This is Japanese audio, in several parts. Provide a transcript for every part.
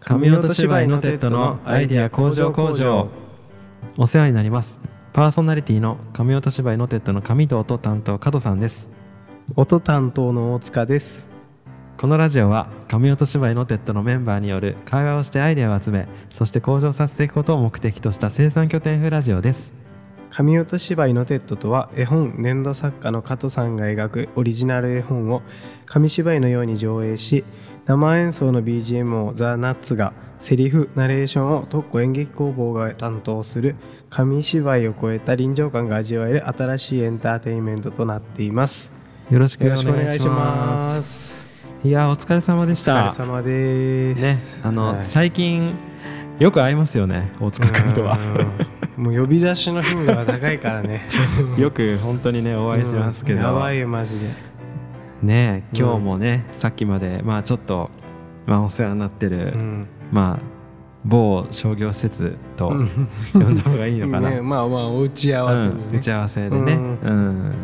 紙音芝居ノテットのアイデア工場工場。お世話になります。パーソナリティの紙音芝居ノテットの上藤と担当加藤さんです。音担当の大塚です。このラジオは紙音芝居ノテットのメンバーによる会話をしてアイデアを集めそして向上させていくことを目的とした生産拠点風ラジオです。紙音芝居ノテットとは絵本粘土作家の加藤さんが描くオリジナル絵本を紙芝居のように上映し生演奏の BGM をザ・ナッツがセリフナレーションを特攻演劇工房が担当する紙芝居を超えた臨場感が味わえる新しいエンターテインメントとなっています。よろしくお願いします。いやーお疲れ様でしお疲れた様です。ねあの、はい。最近よく会いますよね大塚君とは。うん。もう呼び出しの頻度が高いからね。よく本当にねお会いしますけど、うん。やばいよマジでね今日もね、さっきまでまあちょっと、まあ、お世話になってる、うん。まあ某商業施設とうん呼んだ方がいいのかな、ね、まあまあお打ち合わせでね、うん打ち合わせでね、ううん。ん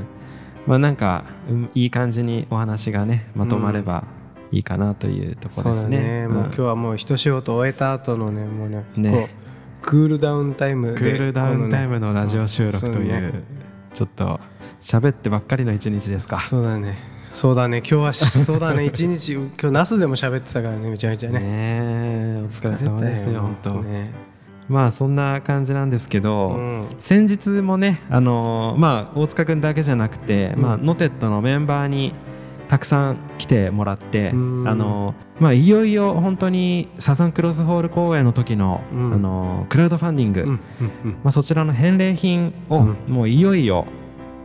まあなんか、うんいい感じにお話がねまとまればいいかなというところですね。ね、もう今日はもう一仕事終えた後のねもうねね。こうクールダウンタイムでクールダウンタイムのラジオ収録という,、ちょっと喋ってばっかりの一日ですか。そうだねそうだね。今日はしそうだね。一日今日ナスでも喋ってたからねめちゃめちゃね。ねえお疲れ様ですよ本当。ね。まあそんな感じなんですけど、うん。先日もねあのーまあ大塚君だけじゃなくて、うん。まあノテットのメンバーにたくさん来てもらって、うん。あのーまあいよいよ本当にサザンクロスホール公演の時の、うん。あのークラウドファンディング、うんうんうん。まあそちらの返礼品を、うん。もういよいよ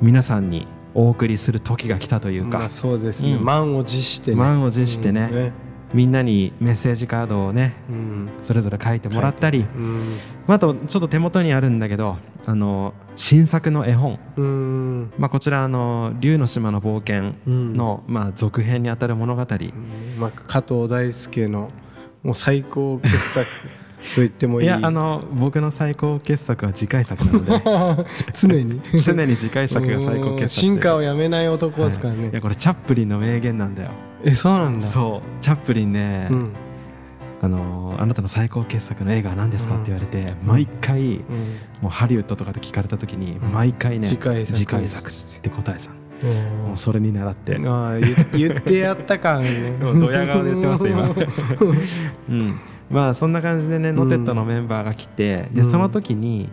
皆さんにお送りする時が来たというか、まあそうですね、うん。満を持してね。満を持してね。うん。みんなにメッセージカードをねうん。それぞれ書いてもらったり、うん。まああとちょっと手元にあるんだけどあの新作の絵本。うん。まあ、こちらあの竜の島の冒険うん。の、まあ、続編にあたる物語、まあ、加藤大輔のもう最高傑作 と言ってもいい。いやあの僕の最高傑作は次回作なので。常に。常に次回作が最高傑作進化をやめない男ですからね、はいいやこれチャップリンの名言なんだよ。えそうなんだ。そう。チャップリンね、うん。あのあなたの最高傑作の映画は何ですか?」うんって言われて毎回うん。もうハリウッドとかで聞かれた時にうん。毎回ね次回作次回作って答えてたうん。もうそれに習って。ああ言言ってやった感ね。ドヤ顔で言ってます今。うん、まあそんな感じでねノテットのメンバーが来て、でうん。その時に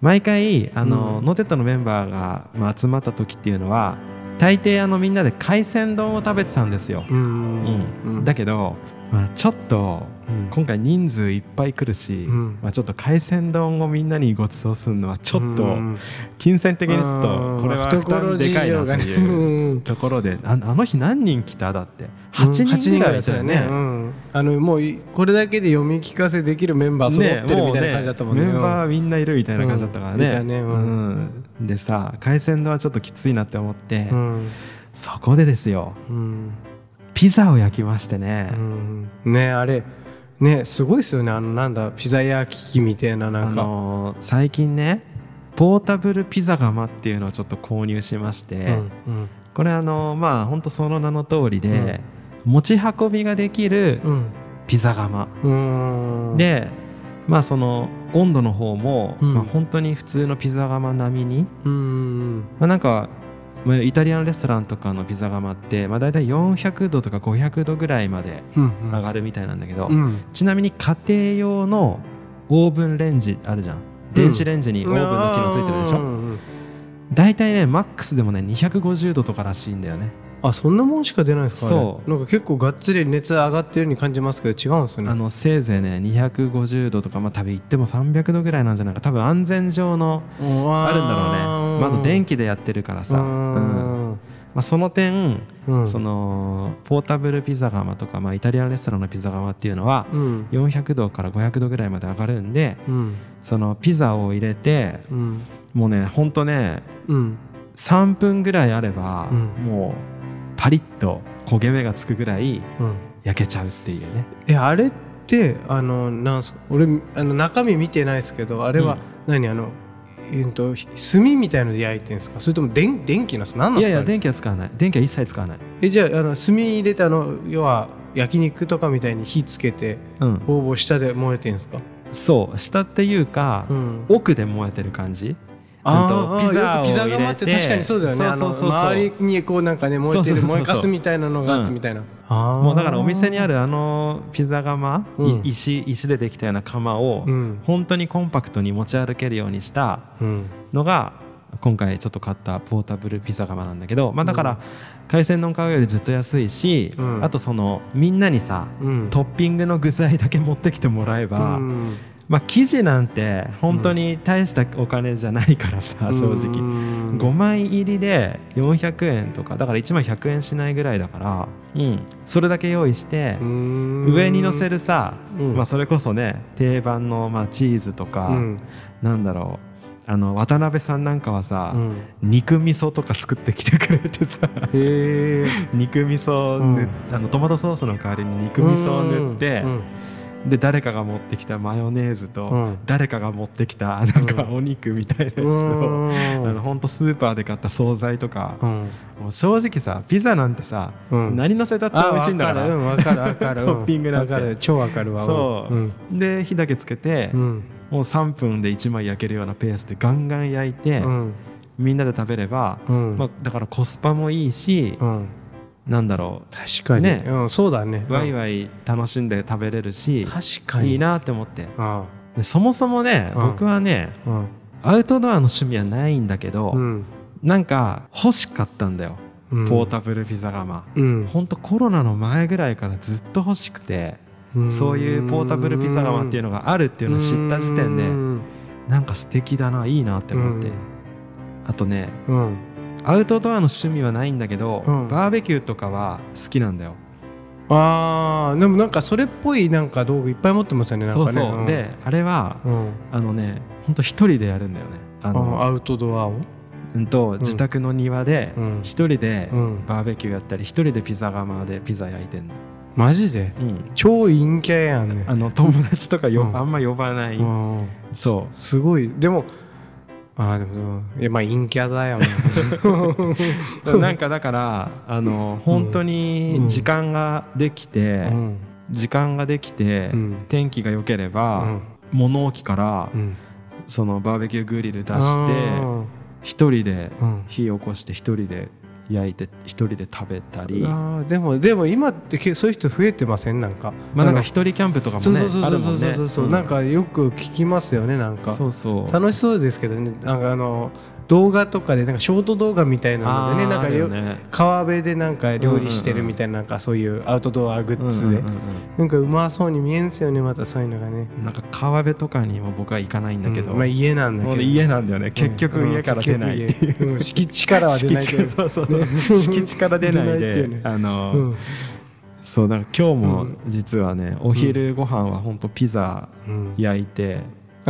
毎回あの、うん。ノテットのメンバーが、まあ、集まった時っていうのは大抵あのみんなで海鮮丼を食べてたんですよ、うん。うん。だけど、まあ、ちょっとうん。今回人数いっぱい来るし、うん。まあ、ちょっと海鮮丼をみんなにご馳走するのはちょっとうん金銭的にちょっとこれは負担でかいなとねいう。うん。ところでああの日何人来ただって？8人ぐらいいたよね。うん。あのもういこれだけで読み聞かせできるメンバー揃ってるみたいな感じだったもんね。うメンバーみんないるみたいな感じだったからね,、ねうん。うん。でさ海鮮丼はちょっときついなって思って、うん。そこでですよ。うんピザを焼きましてね、うん。ねあれねすごいですよね。あのなんだピザ焼き器みたいななあんか、のー最近ねポータブルピザ窯っていうのをちょっと購入しまして、うんうん。これあのーまあほんとその名の通りで、持ち運びができるうん。ピザ窯、うん。でまあその温度の方も、うん。まあ、本当に普通のピザ窯並みに。うん。まあ、なんかまあイタリアンレストランとかのピザ窯って、まあ、大体400度とか500度ぐらいまでうん上がるみたいなんだけど、うん。ちなみに家庭用のオーブンレンジあるじゃん。電子レンジにオーブンの機能ついてるでしょ、うん。うん大体ねマックスでもね250度とからしいんだよねあそんなもんしか出ないんですかそう。なんか結構がっつり熱上がってるように感じますけど違うんですね。あのせいぜいね250度とかまあ多分言っても300度ぐらいなんじゃないか。多分安全上のあるんだろうね。まあ、あと電気でやってるからさ、うん。まあ、その点、うん。そのポータブルピザ窯とか、まあ、イタリアンレストランのピザ窯っていうのはうん。400度から500度ぐらいまで上がるんでうん。そのピザを入れてうん。もうねほんとねうん。3分ぐらいあれば、うん。もうパリッと焦げ目がつくぐらいうん。焼けちゃうっていうね。えあれってあのなんす俺あの中身見てないですけどあれは何、あのえっと炭みたいので焼いてるんですか？それとも電電気なんですか？何なんいですか？あれやいや電気は使わない。電気は一切使わない。えじゃああの炭入れたの要は焼肉とかみたいに火つけてうん。ボーボー下で燃えてんすか、そう。下っていうか、ん、奥で燃えてる感じあピザをピザ窯って確かにそうだよね。そうそうそうそう。あの周りにこうなんかね燃えてる燃えかすみたいなのがあってみたいな、あー。もうだからお店にあるあのピザ窯、いうん。石石でできたような窯を、うん。本当にコンパクトに持ち歩けるようにしたうん。のが今回ちょっと買ったポータブルピザ窯なんだけどまあだから海鮮丼買うよりずっと安いし、うん。あとそのみんなにさうん。トッピングの具材だけ持ってきてもらえば、うんまあ生地なんて本当に大したお金じゃないからさ、正直。うん5枚入りで400円とかだから1枚100円しないぐらいだから、うん、それだけ用意してうん。上に乗せるさ、うん。まあ、それこそね定番のまあチーズとか、うん。なんだろうあの渡辺さんなんかはさ、うん。肉味噌とか作ってきてくれてさ 肉味噌を塗っあのトマトソースの代わりに肉味噌を塗って、うんで誰かが持ってきたマヨネーズと、うん。誰かが持ってきたなんかお肉みたいなやつを、うん。あのほんとスーパーで買った惣菜とか、うん。もう正直さピザなんてさ、うん。何乗せたって美味しいんだからあわかる。わかるわかる。トッピングなんて。わかる。超わかるわそう、うん。で火だけつけて、うん。もう3分で1枚焼けるようなペースでガンガン焼いて、うん。みんなで食べれば、うん。まあ、だからコスパもいいし、うんなんだろ確かに。ね。うんそうだね。うワイワイ楽しんで食べれるし、確かに。いいなって思って。あでそもそもね、うん。僕はねあうん。アウトドアの趣味はないんだけど、うん。なんか欲しかったんだよ、うん。ポータブルピザ窯。うん。ほんとコロナの前ぐらいからずっと欲しくて、そういうポータブルピザ窯っていうのがあるっていうのを知った時点でうん。なんか素敵だないいなって思って、うん。あとねうんアウトドアの趣味はないんだけど、うん。バーベキューとかは好きなんだよ。あーでもなんかそれっぽいなんか道具いっぱい持ってますよねなんかね。そうそう、であれはうん。あのねほんと一人でやるんだよね。ああのアウトドアを？うんと自宅の庭でうん。一人でうん。バーベキューやったり一人でピザ窯でピザ焼いてんの、マジで？うん、超陰キャやんね。あの友達とかよ、うんあんま呼ばない、うん。そう。すごい。でもあーでもいやまあ陰キャだよね。なんかだからあの本当に時間ができて、うん。時間ができて、うん。天気が良ければ、うん。物置から、うん。そのバーベキューグリル出あしてー。一人でうん。火起こして一人で焼いて一人で食べたり。あーでもでも今ってけそういう人増えてません？なんか。まあなんかの一人キャンプとかもねそうそうあるもんねそうそうそうそう、うんなんかよく聞きますよねなんか。そうそう。楽しそうですけどね。なんかあの動画とかでなんかショート動画みたいなのでねなんか川辺でなんか料理してるみたいななんかそういうアウトドアグッズで、うんうんうんなんかうまそうに見えんすよねまたそういうのがね。うんなんか川辺とかにも僕は行かないんだけど、うん。まあ家なんだけど。家なんだよね。結局家から出ない。っていう、うん。敷地からは出ないけど。そうそうそう。敷地から出ないでうね。あの、うん。そうなんか今日もうん。実はね、お昼ご飯は本当ピザうん。焼いて、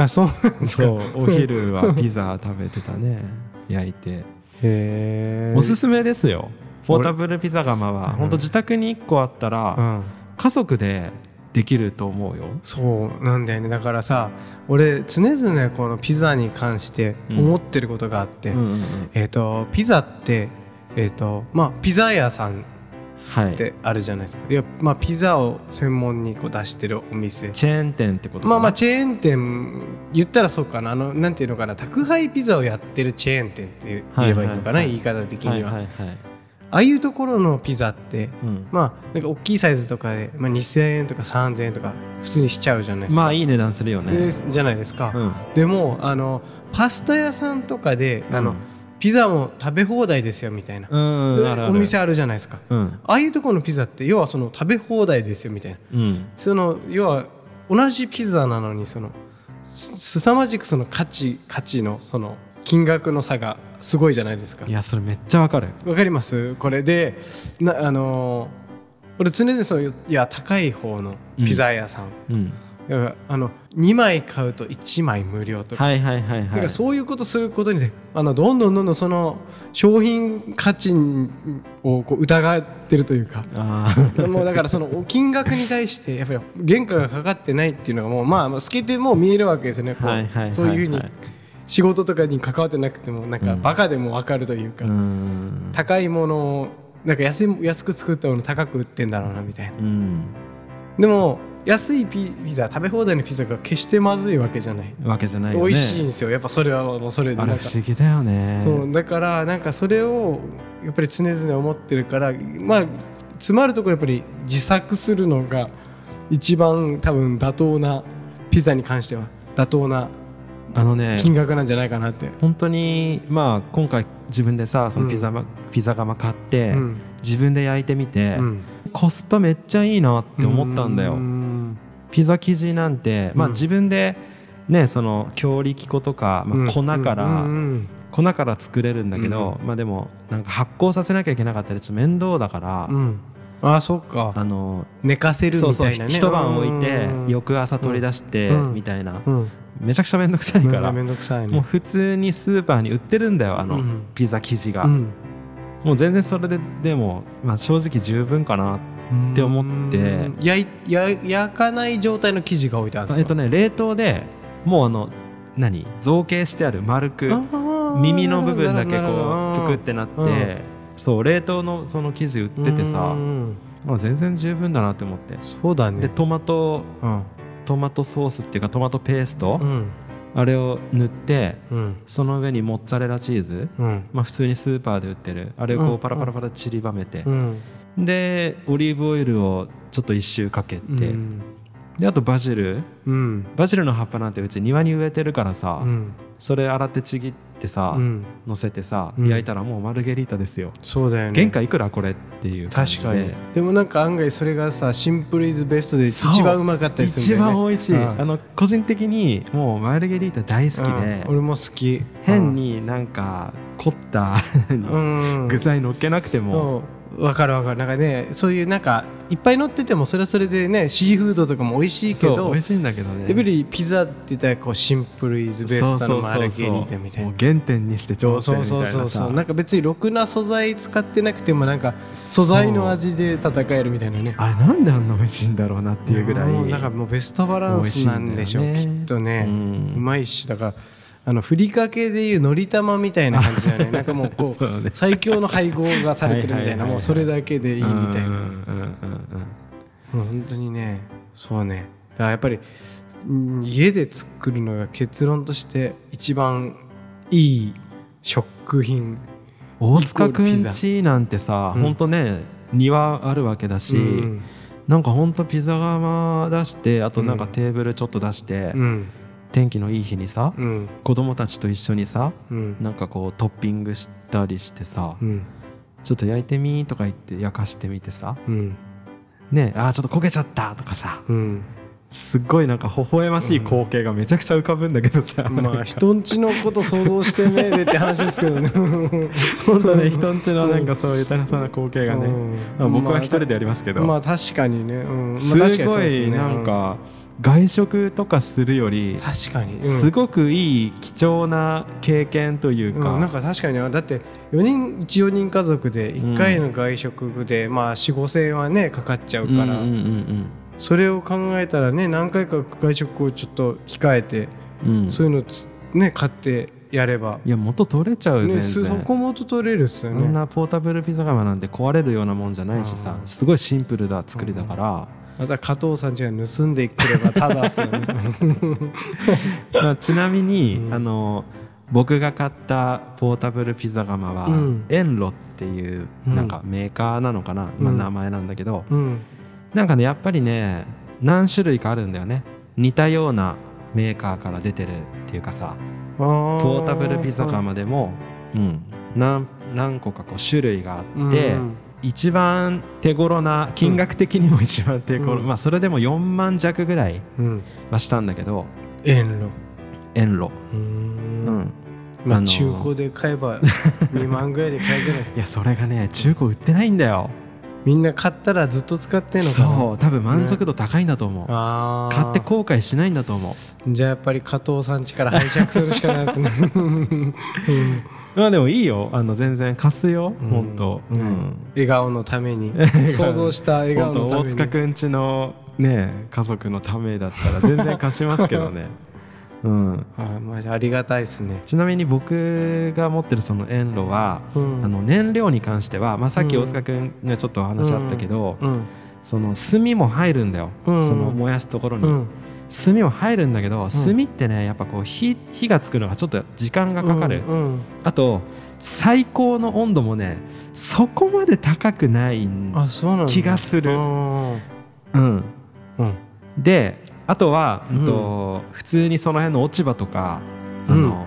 あそうなんですか。そうお昼はピザ食べてたね。焼いて。へえ。おすすめですよ。ポータブルピザ窯は。うん。本当自宅に1個あったらうん。家族でできると思うよ。そうなんだよね。だからさ俺常々このピザに関して思ってることがあって、うんうんうん。えっ、とピザってえっ、とまあピザ屋さんはいってあるじゃないですか。いやまあピザを専門にこう出してるお店。チェーン店ってことまあまあチェーン店言ったらそうかな。あのなんていうのかな。宅配ピザをやってるチェーン店って言えばいいのかな、はいはいはい。言い方的には、はいはいはい。ああいうところのピザってうん。まあなんか大きいサイズとかで、まあ、2000円とか3000円とか普通にしちゃうじゃないですか。まあいい値段するよね。でじゃないですか、うん。でもあのパスタ屋さんとかで、あのうんピザも食べ放題ですよみたいな、お店あるじゃないですか。うん。ああいうところのピザって要はその食べ放題ですよみたいな。うん。その要は同じピザなのにそのすすさまじくその価値価値のその金額の差がすごいじゃないですか。いやそれめっちゃわかる。わかります？これでなあのー俺常々そういういや高い方のピザ屋さん、うんだからあの2枚買うと1枚無料とか,、はいはいはいはい。かそういうことすることにねあのどんどんどんどんその商品価値をこう疑ってるというか。あー。もうだからその金額に対してやっぱり原価がかかってないっていうのがもうまあ透けてもう見えるわけですよね。こうはいはいそういうふうに仕事とかに関わってなくてもなんかうん。バカでも分かるというか、うん。高いものなんか安い安く作ったもの高く売ってんだろうなみたいな。うん。でも安いピピザ食べ放題のピザが決してまずいわけじゃない。わけじゃないよね。美味しいんですよ。やっぱそれはもうそれで。あれなんか不思議だよね。そう。だからなんかそれをやっぱり常々思ってるからまあ詰まるところやっぱり自作するのが一番多分妥当なピザに関しては妥当なあのね金額なんじゃないかなって、本当にまあ今回自分でさそのピザ,、ピザ窯買って、うん。自分で焼いてみて、うん。コスパめっちゃいいなって思ったんだよ、うんピザ生地なんて、まあ、うん。自分でねその強力粉とか、まあ、粉から、粉から作れるんだけど、まあでもなんか発酵させなきゃいけなかったりちょっと面倒だから、ああそっか。あの寝かせるみたいなね。一晩置いてうん。翌朝取り出してうん。みたいな、うん。めちゃくちゃ面倒くさいから、めんどくさいね。もう普通にスーパーに売ってるんだよあの、うん。ピザ生地が、うん。もう全然それででも、まあ、正直十分かなって思って。うん。焼いや焼かない状態の生地が置いてあるんですか？えっとね冷凍でもうあの何？造形してある丸く耳の部分だけこうぷくってなって、うん。そう冷凍のその生地売っててさ、全然十分だなって思って。そうだね。でトマトうん。トマトソースっていうかトマトペースト、うん。あれを塗ってうん。その上にモッツァレラチーズ、うん。まあ、普通にスーパーで売ってるあれをこうパラパラパラ散りばめてう、んでオリーブオイルをちょっと一周かけて、うん。であとバジル。うん。バジルの葉っぱなんてうち庭に植えてるからさ、うん。それ洗ってちぎってさ、うん。乗せてさ、うん。焼いたらもうマルゲリータですよ、そうだよね。原価いくらこれっていう確かに。でもなんか案外それがさシンプルイズベストで一番う。まかったりす一るんだよね。番美味しい、うん。あの個人的にもうマルゲリータ大好きうん。で、俺も好き。変になんか凝ったうん。具材乗っけなくても、わかるわかる。なんかねそういうなんかいっぱい乗っててもそれはそれでねシーフードとかも美味しいけそうど美味しいんだけどね。やっぱりピザって言ったらこうシンプルイズベストのマルゲリータみたいな。原点にして頂そうそう。点みたいなさそうそう。なんか別にろくな素材使ってなくてもなんか素材の味で戦えるみたいなね。あれなんであんな美味しいんだろうなっていうぐらいもうなんかもうベストバランスなんでしょう、ね。きっとね、ううんまいしだからあのふりかけでいうのり玉みたいな感じだよね。なんかもうこうね。最強の配合がされてるみたいな。もうそれだけでいいみたいな。うんうんう本当にねそうね。だからやっぱりうん家で作るのが結論として一番いい食品大塚くんちなんてさ、うんほんとね庭あるわけだし、うん。なんかほんとピザ窯出してあとなんかうん。テーブルちょっと出して、うん天気のいい日にさうん。子供たちと一緒にさうん。なんかこうトッピングしたりしてさ、うん。ちょっと焼いてみとか言って焼かしてみてさうん。ねあーちょっと焦げちゃったとかさうん。すっごいなんか微笑ましい光景がめちゃくちゃ浮かぶんだけどさ、まあ人んちのこと想像してねでって話ですけどね。本当ね人んちのなんかそういう楽しそうな光景がね、うん。まあ僕は一人でやりますけど、まあ確かにね、うん。まあ、すごいなんか外食とかするよりうん確かに、うん。すごくいい貴重な経験というか、うん、なんか確かに。だって4人14人家族で1回の外食で、まあ4 5千円はねかかっちゃうから、うんうんうんそれを考えたらね何回か外食をちょっと控えて、うん。うんそういうのつね買ってやれば、いや元取れちゃう全ね、然、そこ元取れるっすよね。そんなポータブルピザ窯なんて壊れるようなもんじゃないしさ。うん。すごいシンプルな作りだから、また加藤さんちが盗んでくればただっすよね。まあ、ちなみに、うん。あの僕が買ったポータブルピザ窯は、うん。エンロっていううん。なんかメーカーなのかな、うん。まあ、名前なんだけど、うん。なんかねやっぱりね何種類かあるんだよね。似たようなメーカーから出てるっていうかさポポータブルピザ窯でも、うん、何何個かこう種類があって、一番手頃な金額的にも一番手頃、うん。まあそれでも4万弱ぐらいうん。はしたんだけど遠路。円路、ううん。ん、まああのー。中古で買えば2万ぐらいで買えるじゃないですか。いやそれがね中古売ってないんだよみんな買ったらずっと使ってんのかな。そう多分満足度高いんだと思う、あー。買って後悔しないんだと思う。じゃあやっぱり加藤さん家から拝借するしかないですね。う んまあでもいいよ。あの全然貸すよ、うん。ほんと、ううん。ん、笑顔のために。想像した笑顔のために。塚くんちのね家族のためだったら全然貸しますけどねうん、あまあ、ありがたいですね。ちなみに僕が持ってるその遠路は、うん、あの燃料に関しては、まあ、さっき大塚君がちょっとお話あったけど、うん、その炭も入るんだよ、その燃やすところに。炭も入るんだけど、炭ってねやっぱこう火火がつくのがちょっと時間がかかる、あと最高の温度もねそこまで高くない気がする。うん、であとは、うんと普通にその辺の落ち葉とかあの、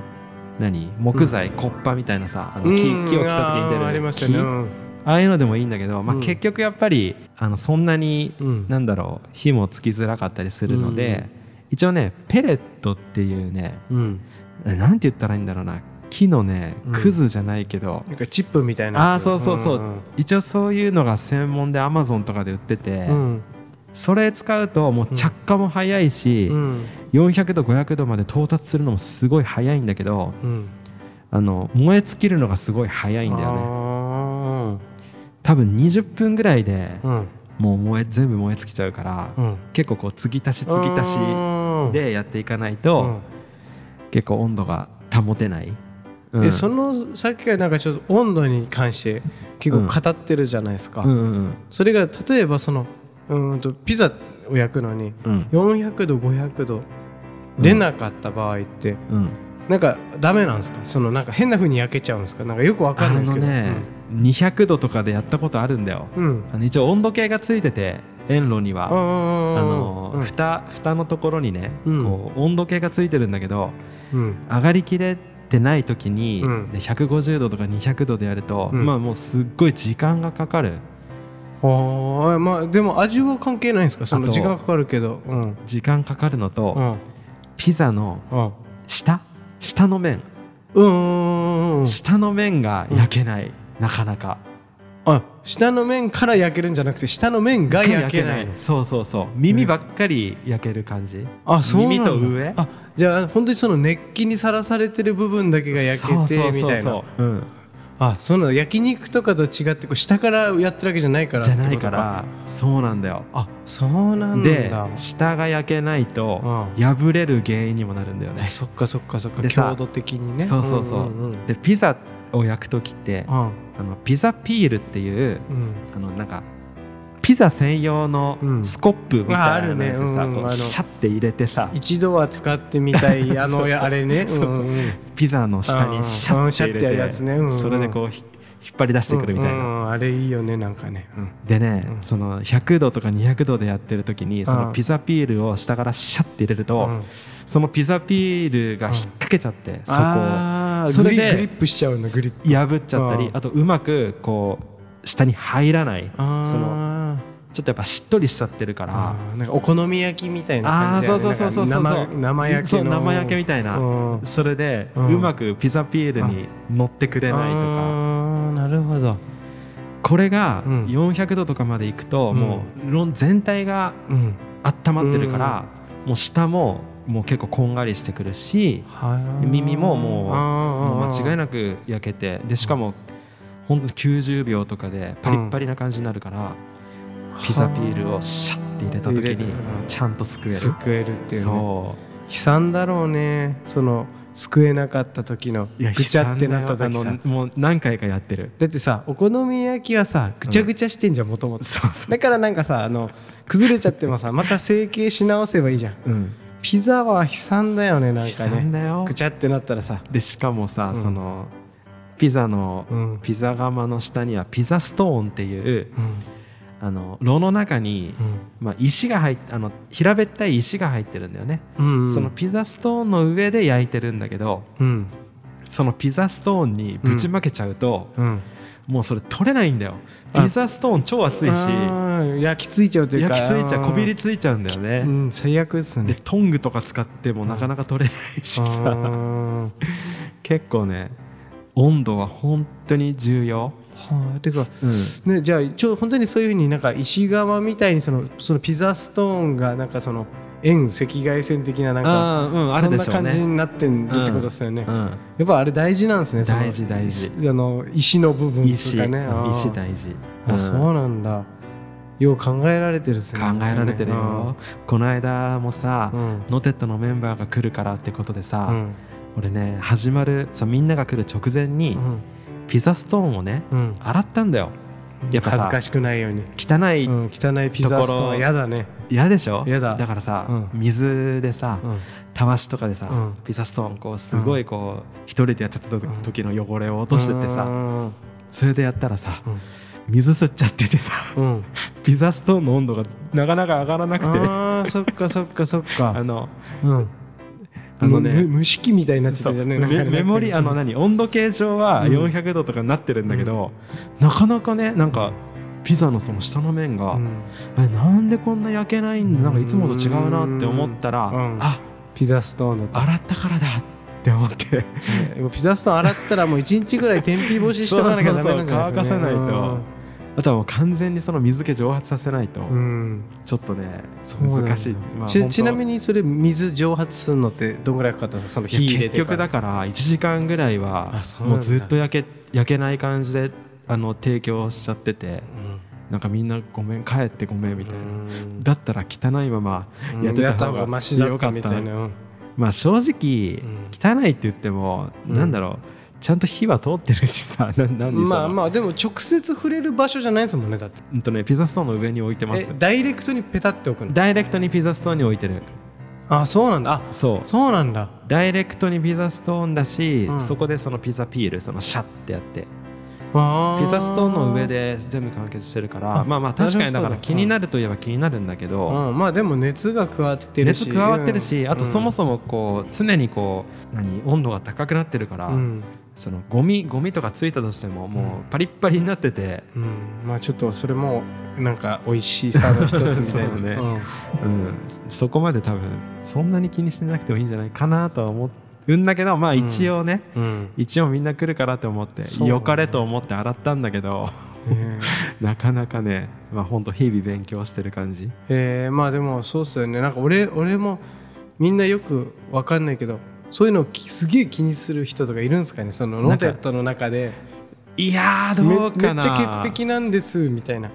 何？木材、コッパみたいなさあの木,、木を切った時に出る木？ああいうのでもいいんだけど、まあ、結局やっぱりあのそんなに、なんだろう火もつきづらかったりするので、一応ねペレットっていうね、うん、なんて言ったらいいんだろうな木のねクズじゃないけど、なんかチップみたいなあそうそうそう、一応そういうのが専門でアマゾンとかで売ってて、それ使うともう着火も早いし、うん、400度500度まで到達するのもすごい早いんだけど、うん、あの燃え尽きるのがすごい早いんだよね。多分20分ぐらいで、もう燃え全部燃え尽きちゃうから、うん、結構こう継ぎ足し継ぎ足しでやっていかないと、結構温度が保てない、うん、そのさっきからなんかちょっと温度に関して結構語ってるじゃないですか、うんうんうん、それが例えばそのうんとピザを焼くのに400度500度出なかった場合って、うん、なんかダメなんですか？そのなんか変なふうに焼けちゃうんですか？なんかよくわかんないですけど、ねうん、200度とかでやったことあるんだよ、うん、あの一応温度計がついてて遠路には。あの、うん、蓋蓋のところにね、こう温度計がついてるんだけど、上がりきれてない時に、うん、150度とか200度でやると、まあもうすっごい時間がかかる。あまあでも味は関係ないんですか？その時間かかるけど、うん、時間かかるのと、うん、ピザの下？下の面うん下の面が焼けない、なかなか。あ下の面から焼けるんじゃなくて下の面が焼けないそうそうそう。耳ばっかり焼ける感じ、あそう耳と上？あじゃあ本当にその熱気にさらされてる部分だけが焼けてみたいな。うんあその。焼肉とかと違ってこう下からやってるわけじゃないから。じゃないからそうなんだよ。あそうなんだ。で下が焼けないと破れる原因にもなるんだよね、そっかそっかそっか。強度的にね。そうそうそう。うんうんうん、でピザを焼く時って、うん、あのピザピールっていう、うん、あのなんかピザ専用のスコップみたいなやつさ、うんねうん、シャッて入れてさ。一度は使ってみたい あのあれね。ピザの下にシャッて入れて、ね。うんうん、それでこう引っ張り出してくるみたいな、うんうん、あれいいよねなんかね、でね、その100度とか200度でやってる時にそのピザピールを下からシャッて入れると、そのピザピールが引っ掛けちゃって、そこそれでグリップしちゃうんだグリップ。破っちゃったりあとうまくこう下に入らない。そのちょっとやっぱしっとりしちゃってるから。なんかお好み焼きみたいな感じで、ね、そうそうそうそう生生焼け生焼けみたいな。それでうまくピザピールに乗ってくれないとか。なるほど。これが400度とかまでいくともう全体が温まってるからもう下ももう結構こんがりしてくるし耳ももう間違いなく焼けてでしかも本当に90秒とかでパリッパリな感じになるから、ピザピールをシャッて入れた時にちゃんと救える。救えるっていう、ね、そう。悲惨だろうね。その救えなかった時のぐちゃってなった時さ。もう何回かやってる。だってさお好み焼きはさぐちゃぐちゃしてんじゃんもともとだからなんかさあの崩れちゃってもさ また成形し直せばいいじゃん、うん、ピザは悲惨だよねなんかね。ぐちゃってなったらさ。でしかもさ、うん、そのピザの、ピザ窯の下にはピザストーンっていう、あの炉の中に、まあ、石が入あの平べったい石が入ってるんだよね、うんうん、そのピザストーンの上で焼いてるんだけど、うん、そのピザストーンにぶちまけちゃうと、うん、もうそれ取れないんだよ。ピザストーン超熱いし焼き付いちゃうというか。焼き付いちゃうこびりついちゃうんだよね、うん、最悪ですね。でトングとか使ってもなかなか取れないしさ。結構ね温度は本当に重要。はあ、てか、うん、ね、じゃあ一応本当にそういうふうになんか石窯みたいにそのそのピザストーンがなんかその遠赤外線的ななんか、うん、そんな感じになってるってことですよね、うん、やっぱあれ大事なんですね大事大事。あの石の部分とかね。石大事。あそうなんだ。よう考えられてるっすね。考えられてるよ、この間もさ、ノテットのメンバーが来るからってことでさ、俺ね始まるさみんなが来る直前に、ピザストーンをね、洗ったんだよ。やっぱ恥ずかしくないように。汚い、うん、汚いピザストーン嫌だね。嫌でしょ？嫌だ。だからさ、うん、水でさ、うん、たわしとかでさ、うん、ピザストーンこうすごいこう一人でやってた時の汚れを落としてってさ、それでやったらさ、水吸っちゃっててさ、ピザストーンの温度がなかなか上がらなくて。あそっかそっかそっか。あの、うんあのね蒸し器みたいになってたじゃねメモリあの何？温度計上は400度とかになってるんだけど、なかなかねなんかピザのその下の面が、うん、えなんでこんな焼けないんだ？なんかいつもと違うなって思ったら、うん、あピザストーンだ洗ったからだって思って。ピザストーン洗ったらもう1日ぐらい天日干ししとかなきゃダメなんじゃないですか、ね、乾かせないと。あとはもう完全にその水気蒸発させないと、ちょっとね難しい、まあ、ちちなみにそれ水蒸発するのってどんぐらいかかった？んですかその火入れて結局だから1時間ぐらいはもうずっと焼け焼けない感じであの提供しちゃってて、うん、なんかみんなごめん帰ってごめんみたいな、だったら汚いままやってた方がよかった、まあ正直、汚いって言っても、うなんだろうちゃんと火は通ってるしさ 何まあまあでも直接触れる場所じゃないですもんねだって。うんとねピザストーンの上に置いてますダイレクトにペタって置くの？ダイレクトにピザストーンに置いてる。あそうなんだ。あそう。そうなんだ。ダイレクトにピザストーンだし、うん、そこでそのピザピールそのシャッてやってピザストーンの上で全部完結してるからまあまあ確かにだから気になるといえば気になるんだけど、うん、まあでも熱が加わってるし。熱加わってるし、あとそもそもこう常にこう何温度が高くなってるから、そのゴミゴミとかついたとしてももうパリッパリになってて、うん、まあちょっとそれもなんか美味しさの一つみたいな。ね、うん、うん、そこまで多分そんなに気にしてなくてもいいんじゃないかなとは思うんだけどまあ一応ね、うん、一応みんな来るからって思って、ね、よかれと思って洗ったんだけど なかなかねまあ本当日々勉強してる感じ。えー、まあでもそうっすよね。なんか俺俺もみんなよく分かんないけどそういうのをすげえ気にする人とかいるんですかね？そのノテットの中で。いやどうかな。めっちゃ潔癖なんですみたいな。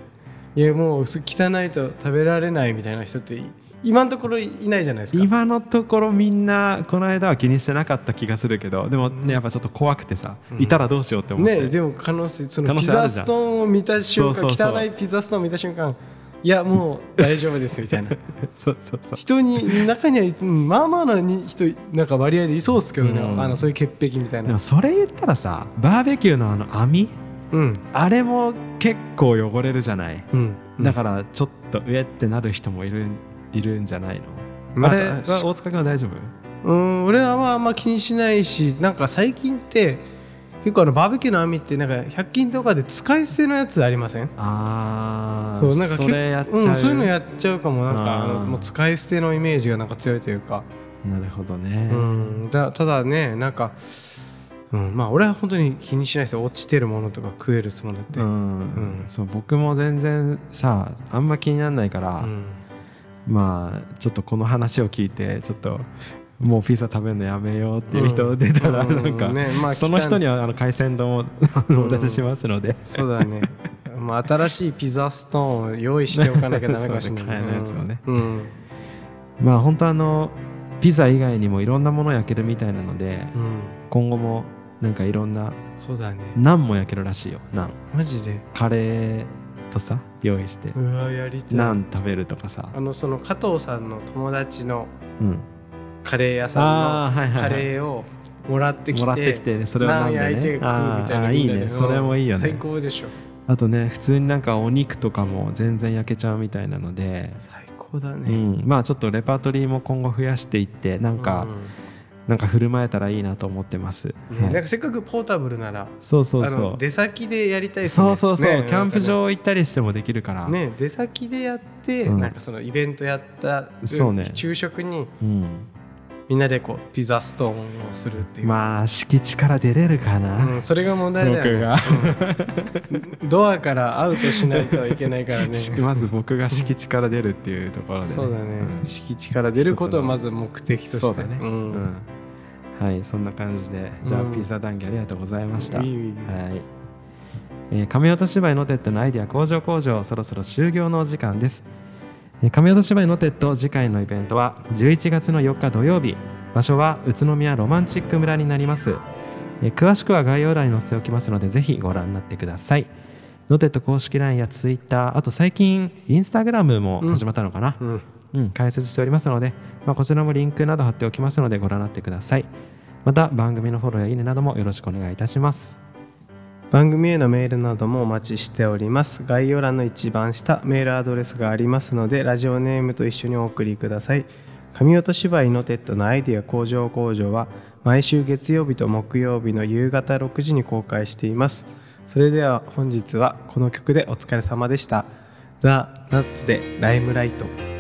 いやもう汚いと食べられないみたいな人って今のところいないじゃないですか。今のところみんなこの間は気にしてなかった気がするけどでもねやっぱちょっと怖くてさ、うん、いたらどうしようって思って。ねでも可能性そのピザストーンを見た瞬間汚いピザストーンを見た瞬間いやもう大丈夫ですみたいな。そうそうそう。人に中にはまあまあな人なんか割合でいそうですけどね、うん、あのそういう潔癖みたいな。でもそれ言ったらさバーベキューのあの網、うん、あれも結構汚れるじゃない、うん、だからちょっと上ってなる人もいるいるんじゃないの、まあ、あれは大塚君は大丈夫？うん俺はあんま気にしないしなんか最近って結構あのバーベキューの網ってなんか100均とかで使い捨てのやつありません？ああそうなんかそれやっちゃう、うん、そういうのやっちゃうかも。なんかあのもう使い捨てのイメージがなんか強いというか。なるほどね、うん、だただねなんかうん、まあ俺は本当に気にしないですよ。落ちてるものとか食えるものって、うん、うん、そう僕も全然さあんま気にならないから、うん、まあちょっとこの話を聞いてちょっともうピザ食べるのやめようっていう人出たらなんか、ねまあ、その人にはあの海鮮丼を お出ししますので、そうだね。まあ新しいピザストーンを用意しておかなきゃダメかもしれない買えないやつをね、まあ本当あのピザ以外にもいろんなもの焼けるみたいなので、今後もなんかいろんなそうだね。ナンも焼けるらしいよナン。マジで？カレーとさ用意して。うわやりたい。ナン食べるとかさ。あのその加藤さんの友達の、うん。カレー屋さんのカレーをもらってきてもらってきてそれをなんで、ね、焼いて食うみたいないいね。それもいいよね。最高でしょ。あとね普通になんかお肉とかも全然焼けちゃうみたいなので。最高だね、うん、まあちょっとレパートリーも今後増やしていってなんか、うんなんか振る舞えたらいいなと思ってます。うん。はい、なんかせっかくポータブルなら、そうそうそう。出先でやりたいね。そうそうそう。ね、キャンプ場行ったりしてもできるから。ね、出先でやって、うん、なんかそのイベントやった、そうね、昼食に、うん、みんなでこうピザストーンをするっていう。まあ敷地から出れるかな、うん、それが問題だよ、ね、うん、ドアからアウトしないといけないからね。まず僕が敷地から出るっていうところで、ね、そうだね、うん、敷地から出ることをまず目的としてね、うんはいそんな感じでじゃあ、ピザ談義ありがとうございました、はい。えー、紙音芝居ノテットのアイデア工場工場そろそろ終業のお時間です、えー、紙音芝居ノテット次回のイベントは11月の4日土曜日。場所は宇都宮ロマンチック村になります、えー、詳しくは概要欄に載せておきますのでぜひご覧になってください。ノテット公式 LINE や Twitter あと最近インスタグラムも始まったのかな、うん、うん、開設しておりますので、まあ、こちらもリンクなど貼っておきますのでご覧になってください。また番組のフォローやいいねなどもよろしくお願いいたします。番組へのメールなどもお待ちしております。概要欄の一番下メールアドレスがありますのでラジオネームと一緒にお送りください。紙音芝居ノテットのアイディア工場工場は毎週月曜日と木曜日の夕方6時に公開しています。それでは本日はこの曲でお疲れ様でした。ザ・ナッツでライムライト。